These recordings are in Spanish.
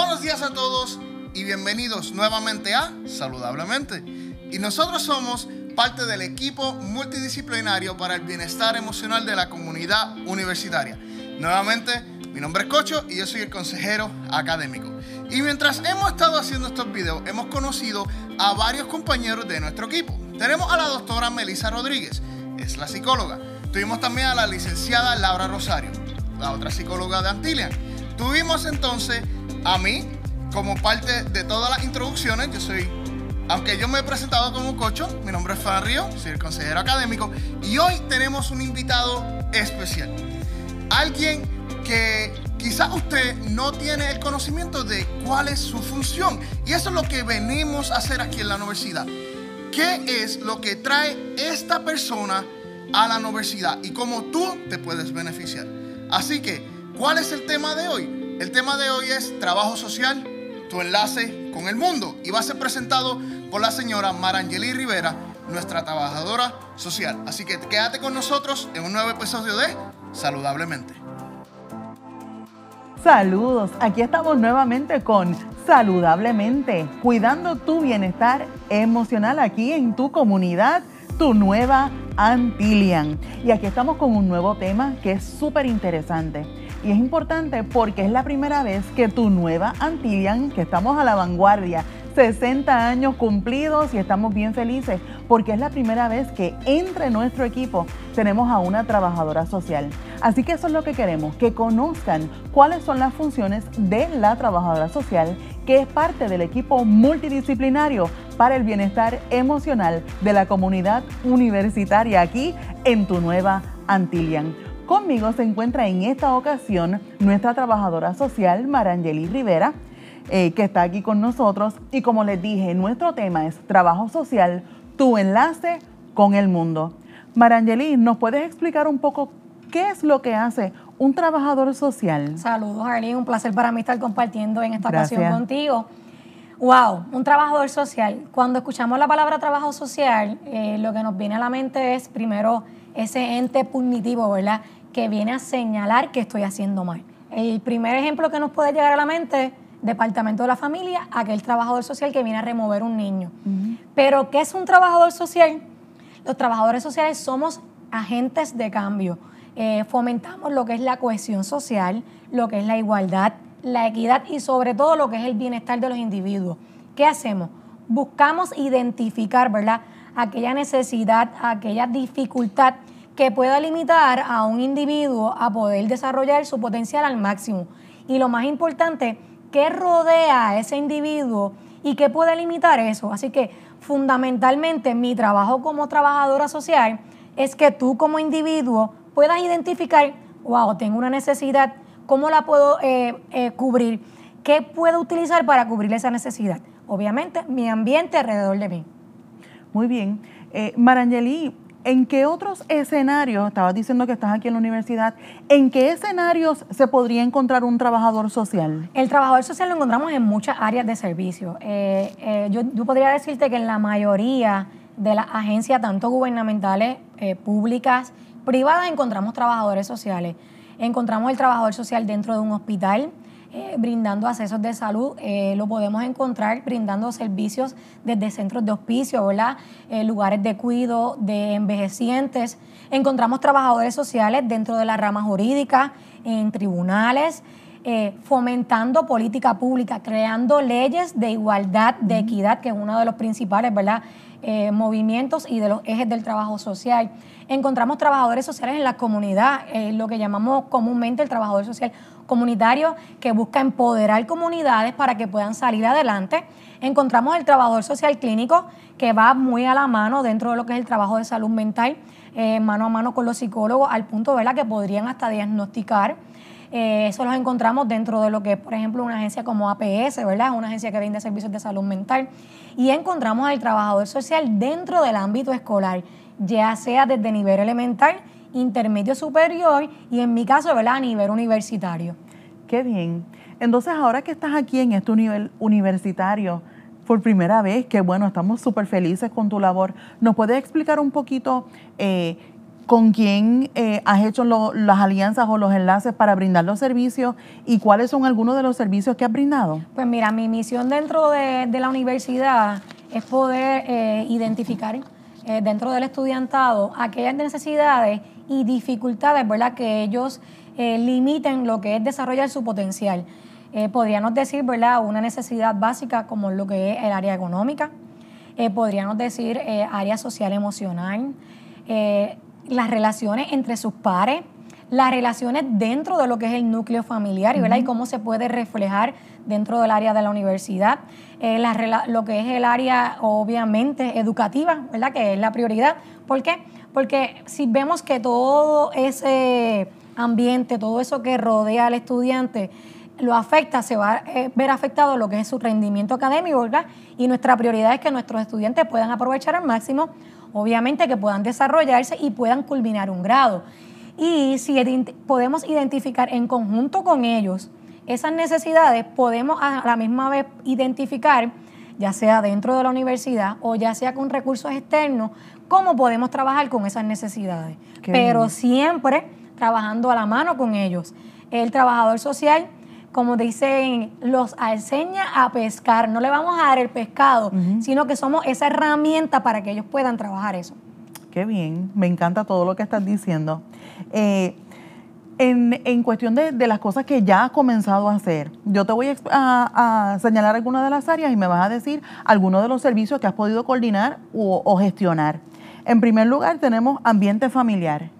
Buenos días a todos y bienvenidos nuevamente a Saludablemente. Y nosotros somos parte del equipo multidisciplinario para el bienestar emocional de la comunidad universitaria. Nuevamente, mi nombre es Cocho y yo soy el consejero académico. Y mientras hemos estado haciendo estos videos, hemos conocido a varios compañeros de nuestro equipo. Tenemos a la doctora Melissa Rodríguez, es la psicóloga. Tuvimos también a la licenciada Laura Rosario, la otra psicóloga de Antilian. Tuvimos entonces a mí como parte de todas las introducciones. Yo soy, aunque yo me he presentado como cocho, mi nombre es Fran Río, soy el consejero académico. Y hoy tenemos un invitado especial. Alguien que quizás usted no tiene el conocimiento de cuál es su función. Y eso es lo que venimos a hacer aquí en la universidad. ¿Qué es lo que trae esta persona a la universidad y cómo tú te puedes beneficiar? Así que, ¿cuál es el tema de hoy? El tema de hoy es trabajo social, tu enlace con el mundo. Y va a ser presentado por la señora Marangeli Rivera, nuestra trabajadora social. Así que quédate con nosotros en un nuevo episodio de Saludablemente. Saludos, aquí estamos nuevamente con Saludablemente, cuidando tu bienestar emocional aquí en tu comunidad, tu nueva Antilian. Y aquí estamos con un nuevo tema que es súper interesante. Y es importante porque es la primera vez que tu nueva Antilian, que estamos a la vanguardia, 60 años cumplidos y estamos bien felices porque es la primera vez que entre nuestro equipo tenemos a una trabajadora social. Así que eso es lo que queremos, que conozcan cuáles son las funciones de la trabajadora social, que es parte del equipo multidisciplinario para el bienestar emocional de la comunidad universitaria aquí en tu nueva Antilian. Conmigo se encuentra en esta ocasión nuestra trabajadora social, Marangeli Rivera, eh, que está aquí con nosotros. Y como les dije, nuestro tema es trabajo social, tu enlace con el mundo. Marangeli, ¿nos puedes explicar un poco qué es lo que hace un trabajador social? Saludos, Arlene. Un placer para mí estar compartiendo en esta ocasión contigo. Wow, un trabajador social. Cuando escuchamos la palabra trabajo social, eh, lo que nos viene a la mente es primero ese ente punitivo, ¿verdad? Que viene a señalar que estoy haciendo mal. El primer ejemplo que nos puede llegar a la mente Departamento de la Familia, aquel trabajador social que viene a remover un niño. Pero, ¿qué es un trabajador social? Los trabajadores sociales somos agentes de cambio. Eh, fomentamos lo que es la cohesión social, lo que es la igualdad, la equidad y sobre todo lo que es el bienestar de los individuos. ¿Qué hacemos? Buscamos identificar, ¿verdad? Aquella necesidad, aquella dificultad que pueda limitar a un individuo a poder desarrollar su potencial al máximo. Y lo más importante, qué rodea a ese individuo y qué puede limitar eso. Así que fundamentalmente mi trabajo como trabajadora social es que tú como individuo puedas identificar, wow, tengo una necesidad, ¿cómo la puedo eh, eh, cubrir? ¿Qué puedo utilizar para cubrir esa necesidad? Obviamente, mi ambiente alrededor de mí. Muy bien. Eh, Marangeli, ¿En qué otros escenarios, estabas diciendo que estás aquí en la universidad, en qué escenarios se podría encontrar un trabajador social? El trabajador social lo encontramos en muchas áreas de servicio. Eh, eh, yo, podría decirte que en la mayoría de las agencias, tanto gubernamentales, eh, públicas, privadas, encontramos trabajadores sociales. Encontramos el trabajador social dentro de un hospital, eh, brindando accesos de salud. Eh, lo podemos encontrar brindando servicios desde centros de hospicio, ¿verdad? Eh, lugares de cuido de envejecientes. Encontramos trabajadores sociales dentro de la rama jurídica, en tribunales, fomentando política pública, creando leyes de igualdad, de equidad, que es uno de los principales, ¿verdad? movimientos y de los ejes del trabajo social. Encontramos trabajadores sociales en la comunidad, lo que llamamos comúnmente el trabajador social comunitario que busca empoderar comunidades para que puedan salir adelante. Encontramos el trabajador social clínico que va muy a la mano dentro de lo que es el trabajo de salud mental, eh, mano a mano con los psicólogos, al punto de que podrían hasta diagnosticar. Eh, eso los encontramos dentro de lo que es, por ejemplo, una agencia como APS, ¿verdad? Una agencia que vende servicios de salud mental. Y encontramos al trabajador social dentro del ámbito escolar, ya sea desde nivel elemental intermedio superior y en mi caso, ¿verdad? A nivel universitario. Qué bien. Entonces, ahora que estás aquí en este nivel universitario, por primera vez, que bueno, estamos súper felices con tu labor, ¿nos puedes explicar un poquito eh, ¿Con quién eh, has hecho las alianzas o los enlaces para brindar los servicios y cuáles son algunos de los servicios que has brindado? Pues mira, mi misión dentro de, la universidad es poder eh, identificar eh, dentro del estudiantado aquellas necesidades y dificultades, ¿verdad? Que ellos limiten lo que es desarrollar su potencial. podríamos decir, ¿verdad? Una necesidad básica como lo que es el área económica, podríamos decir área social emocional, las relaciones entre sus pares, las relaciones dentro de lo que es el núcleo familiar y, y cómo se puede reflejar dentro del área de la universidad, eh, lo que es el área obviamente educativa, ¿verdad? que es la prioridad. ¿Por qué? Porque si vemos que todo ese ambiente, todo eso que rodea al estudiante, lo afecta, se va a eh, ver afectado lo que es su rendimiento académico, ¿verdad? Y nuestra prioridad es que nuestros estudiantes puedan aprovechar al máximo obviamente que puedan desarrollarse y puedan culminar un grado. Y si podemos identificar en conjunto con ellos esas necesidades, podemos a la misma vez identificar, ya sea dentro de la universidad o ya sea con recursos externos, cómo podemos trabajar con esas necesidades. Pero siempre trabajando a la mano con ellos. El trabajador social como dicen, los enseña a pescar. No le vamos a dar el pescado, sino que somos esa herramienta para que ellos puedan trabajar eso. Qué bien, me encanta todo lo que estás diciendo. Eh, en, cuestión de, las cosas que ya has comenzado a hacer, yo te voy a, señalar algunas de las áreas y me vas a decir algunos de los servicios que has podido coordinar o gestionar. En primer lugar, tenemos ambiente familiar.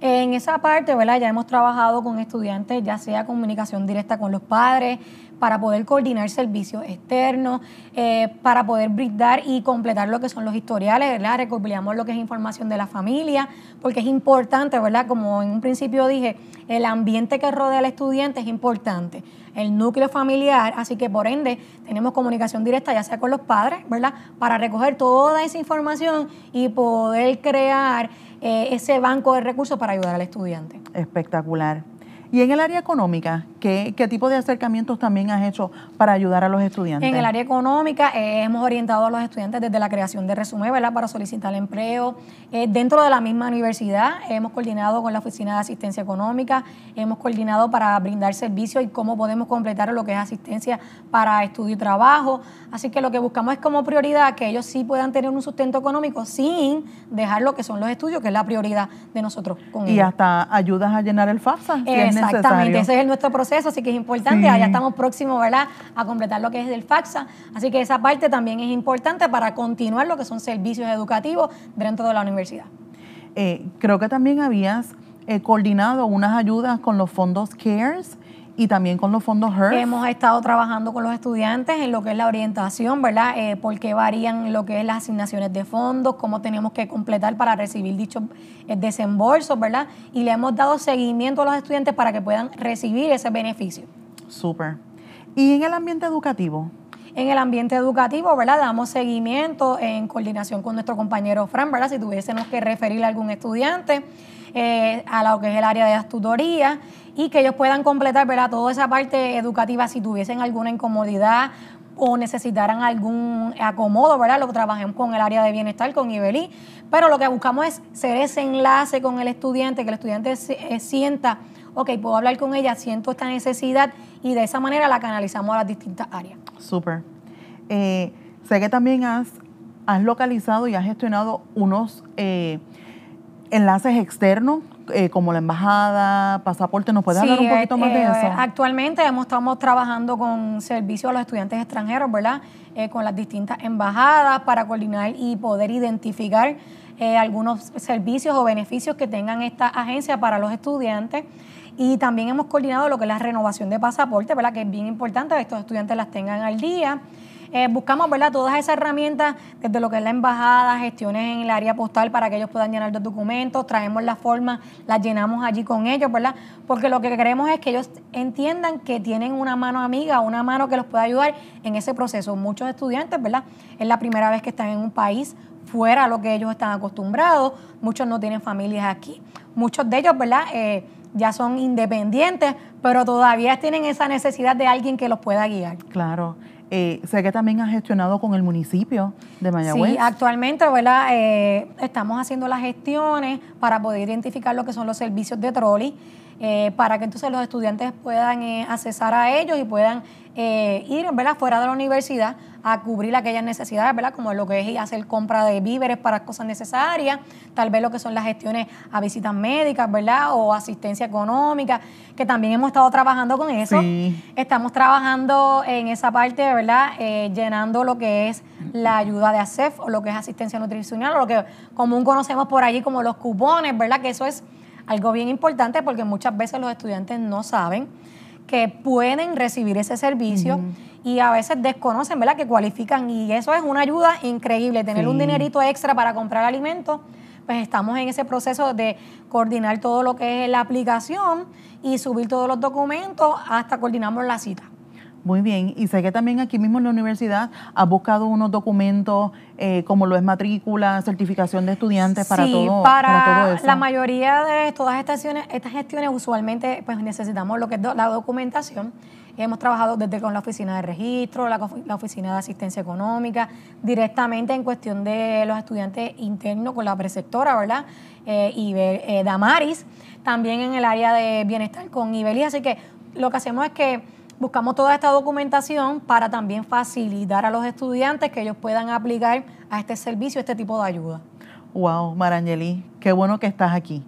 En esa parte, ¿verdad? Ya hemos trabajado con estudiantes, ya sea comunicación directa con los padres, para poder coordinar servicios externos, eh, para poder brindar y completar lo que son los historiales, ¿verdad? Recopilamos lo que es información de la familia, porque es importante, ¿verdad? Como en un principio dije, el ambiente que rodea al estudiante es importante, el núcleo familiar, así que por ende tenemos comunicación directa, ya sea con los padres, ¿verdad? Para recoger toda esa información y poder crear eh, ese banco de recursos para ayudar al estudiante. Espectacular. Y en el área económica, ¿qué, tipo de acercamientos también has hecho para ayudar a los estudiantes? En el área económica eh, hemos orientado a los estudiantes desde la creación de resumen, ¿verdad? Para solicitar empleo. Eh, dentro de la misma universidad hemos coordinado con la Oficina de Asistencia Económica, hemos coordinado para brindar servicios y cómo podemos completar lo que es asistencia para estudio y trabajo. Así que lo que buscamos es como prioridad que ellos sí puedan tener un sustento económico sin dejar lo que son los estudios, que es la prioridad de nosotros con y hasta ayudas a llenar el FAFSA. Exactamente, ese es nuestro proceso, así que es importante. Allá estamos próximos, ¿verdad?, a completar lo que es el FAFSA. Así que esa parte también es importante para continuar lo que son servicios educativos dentro de la universidad. Eh, creo que también habías eh, coordinado unas ayudas con los fondos CARES y también con los fondos HERF. Hemos estado trabajando con los estudiantes en lo que es la orientación, ¿verdad? Eh, por qué varían lo que es las asignaciones de fondos, cómo tenemos que completar para recibir dichos eh, desembolsos, ¿verdad? Y le hemos dado seguimiento a los estudiantes para que puedan recibir ese beneficio. Súper. ¿Y en el ambiente educativo? En el ambiente educativo, ¿verdad? Damos seguimiento en coordinación con nuestro compañero Fran, ¿verdad? Si tuviésemos que referirle a algún estudiante eh, a lo que es el área de tutoría y que ellos puedan completar ¿verdad? toda esa parte educativa si tuviesen alguna incomodidad o necesitaran algún acomodo, ¿verdad? Lo trabajemos con el área de bienestar, con Ibelí, pero lo que buscamos es ser ese enlace con el estudiante, que el estudiante eh, sienta, ok, puedo hablar con ella, siento esta necesidad y de esa manera la canalizamos a las distintas áreas. Súper. Eh, sé que también has, has localizado y has gestionado unos enlaces externos eh, como la embajada, pasaporte, ¿nos puedes hablar un poquito más de eh, eso? Actualmente hemos, estamos trabajando con servicio a los estudiantes extranjeros, ¿verdad? Eh, con las distintas embajadas para coordinar y poder identificar algunos servicios o beneficios que tengan esta agencia para los estudiantes. Y también hemos coordinado lo que es la renovación de pasaporte, ¿verdad? Que es bien importante que estos estudiantes las tengan al día. Eh, buscamos ¿verdad? todas esas herramientas, desde lo que es la embajada, gestiones en el área postal para que ellos puedan llenar los documentos, traemos las formas, las llenamos allí con ellos, ¿verdad? Porque lo que queremos es que ellos entiendan que tienen una mano amiga, una mano que los pueda ayudar en ese proceso. Muchos estudiantes, ¿verdad? Es la primera vez que están en un país fuera a lo que ellos están acostumbrados, muchos no tienen familias aquí, muchos de ellos, ¿verdad? Eh, ya son independientes, pero todavía tienen esa necesidad de alguien que los pueda guiar. Claro. Eh, sé que también has gestionado con el municipio de Mayagüez. Sí, actualmente ¿verdad? Eh, estamos haciendo las gestiones para poder identificar lo que son los servicios de trolley, eh, para que entonces los estudiantes puedan accesar a ellos y puedan ir ¿verdad? fuera de la universidad a cubrir aquellas necesidades, ¿verdad? Como lo que es hacer compra de víveres para cosas necesarias, tal vez lo que son las gestiones a visitas médicas, ¿verdad? O asistencia económica, que también hemos estado trabajando con eso. Estamos trabajando en esa parte, ¿verdad? Eh, llenando lo que es la ayuda de ASEF o lo que es asistencia nutricional o lo que común conocemos por allí como los cupones, ¿verdad? Que eso es algo bien importante porque muchas veces los estudiantes no saben que pueden recibir ese servicio y a veces desconocen, ¿verdad? Que cualifican y eso es una ayuda increíble, tener un dinerito extra para comprar alimentos, pues estamos en ese proceso de coordinar todo lo que es la aplicación y subir todos los documentos hasta coordinamos la cita. Muy bien, y sé que también aquí mismo en la universidad ha buscado unos documentos eh, como lo es matrícula, certificación de estudiantes para, todo, para, todo eso. La mayoría de todas estas gestiones, estas gestiones usualmente pues necesitamos lo que es la documentación. Hemos trabajado desde con la oficina de registro, la, oficina de asistencia económica, directamente en cuestión de los estudiantes internos con la preceptora, ¿verdad? Eh, y eh, Damaris, también en el área de bienestar con Ibelis. Así que lo que hacemos es que buscamos toda esta documentación para también facilitar a los estudiantes que ellos puedan aplicar a este servicio, este tipo de ayuda. Wow, Marangeli, qué bueno que estás aquí.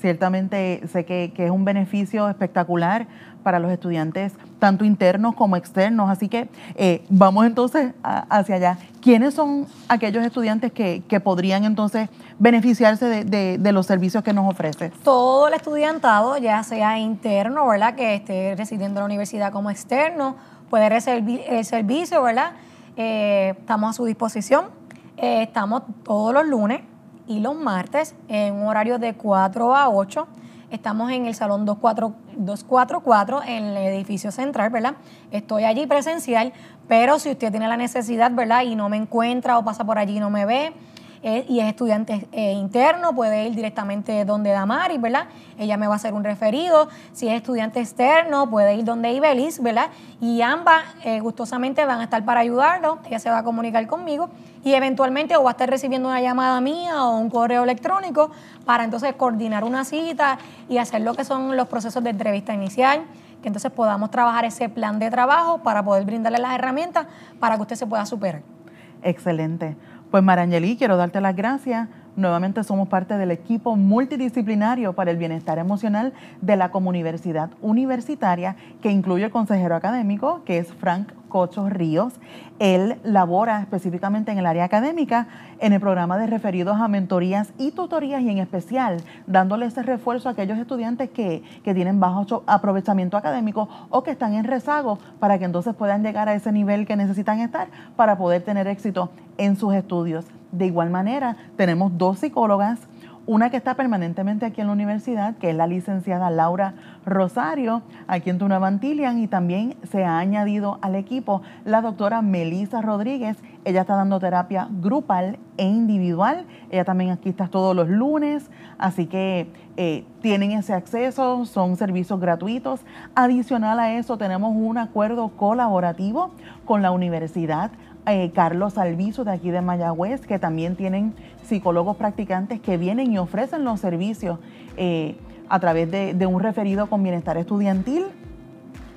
Ciertamente sé que, es un beneficio espectacular para los estudiantes, tanto internos como externos. Así que eh, vamos entonces hacia allá. ¿Quiénes son aquellos estudiantes que, podrían entonces beneficiarse de, los servicios que nos ofrece? Todo el estudiantado, ya sea interno, ¿verdad? Que esté residiendo en la universidad como externo, puede recibir el servicio, ¿verdad? Eh, estamos a su disposición. Eh, estamos todos los lunes y los martes en un horario de 4 a 8. Estamos en el salón 244 en el edificio central, ¿verdad? Estoy allí presencial, pero si usted tiene la necesidad, ¿verdad? Y no me encuentra o pasa por allí y no me ve, eh, y es estudiante eh, interno, puede ir directamente donde Damaris, ¿verdad? Ella me va a hacer un referido. Si es estudiante externo, puede ir donde Ibelis, ¿verdad? Y ambas eh, gustosamente van a estar para ayudarlo. Ella se va a comunicar conmigo y eventualmente o va a estar recibiendo una llamada mía o un correo electrónico para entonces coordinar una cita y hacer lo que son los procesos de entrevista inicial que entonces podamos trabajar ese plan de trabajo para poder brindarle las herramientas para que usted se pueda superar. Excelente. Pues Marangeli, quiero darte las gracias. Nuevamente somos parte del equipo multidisciplinario para el bienestar emocional de la comuniversidad universitaria, que incluye el consejero académico, que es Frank Cocho Ríos. Él labora específicamente en el área académica, en el programa de referidos a mentorías y tutorías y en especial dándole ese refuerzo a aquellos estudiantes que, que tienen bajo aprovechamiento académico o que están en rezago para que entonces puedan llegar a ese nivel que necesitan estar para poder tener éxito en sus estudios. De igual manera, tenemos dos psicólogas, una que está permanentemente aquí en la universidad, que es la licenciada Laura Rosario, aquí en Tunavantillian, y también se ha añadido al equipo la doctora Melisa Rodríguez. Ella está dando terapia grupal e individual. Ella también aquí está todos los lunes, así que eh, tienen ese acceso, son servicios gratuitos. Adicional a eso, tenemos un acuerdo colaborativo con la universidad eh, Carlos Alviso de aquí de Mayagüez, que también tienen psicólogos practicantes que vienen y ofrecen los servicios eh, a través de, un referido con bienestar estudiantil.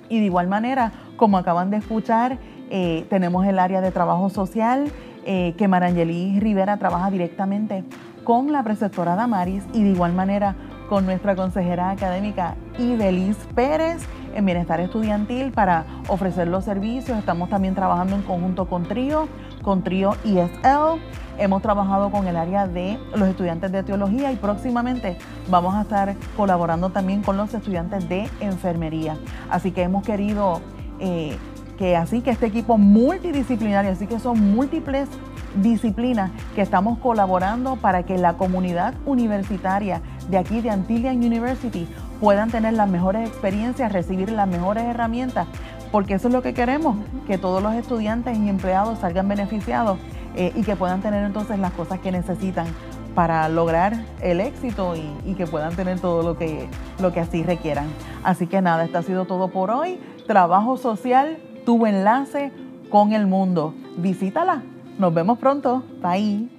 Y de igual manera, como acaban de escuchar, eh, tenemos el área de trabajo social, que Marangeli Rivera trabaja directamente con la preceptora Damaris y de igual manera con nuestra consejera académica Ibelis Pérez en bienestar estudiantil para ofrecer los servicios. Estamos también trabajando en conjunto con Trío, con Trío ESL. Hemos trabajado con el área de los estudiantes de teología y próximamente vamos a estar colaborando también con los estudiantes de enfermería. Así que hemos querido eh, que así que este equipo multidisciplinario, así que son múltiples disciplinas que estamos colaborando para que la comunidad universitaria de aquí de Antillian University puedan tener las mejores experiencias, recibir las mejores herramientas, porque eso es lo que queremos, que todos los estudiantes y empleados salgan beneficiados eh, y que puedan tener entonces las cosas que necesitan para lograr el éxito y, que puedan tener todo lo que, lo que así requieran. Así que nada, esto ha sido todo por hoy. Trabajo social, tu enlace con el mundo. Visítala. Nos vemos pronto. Bye.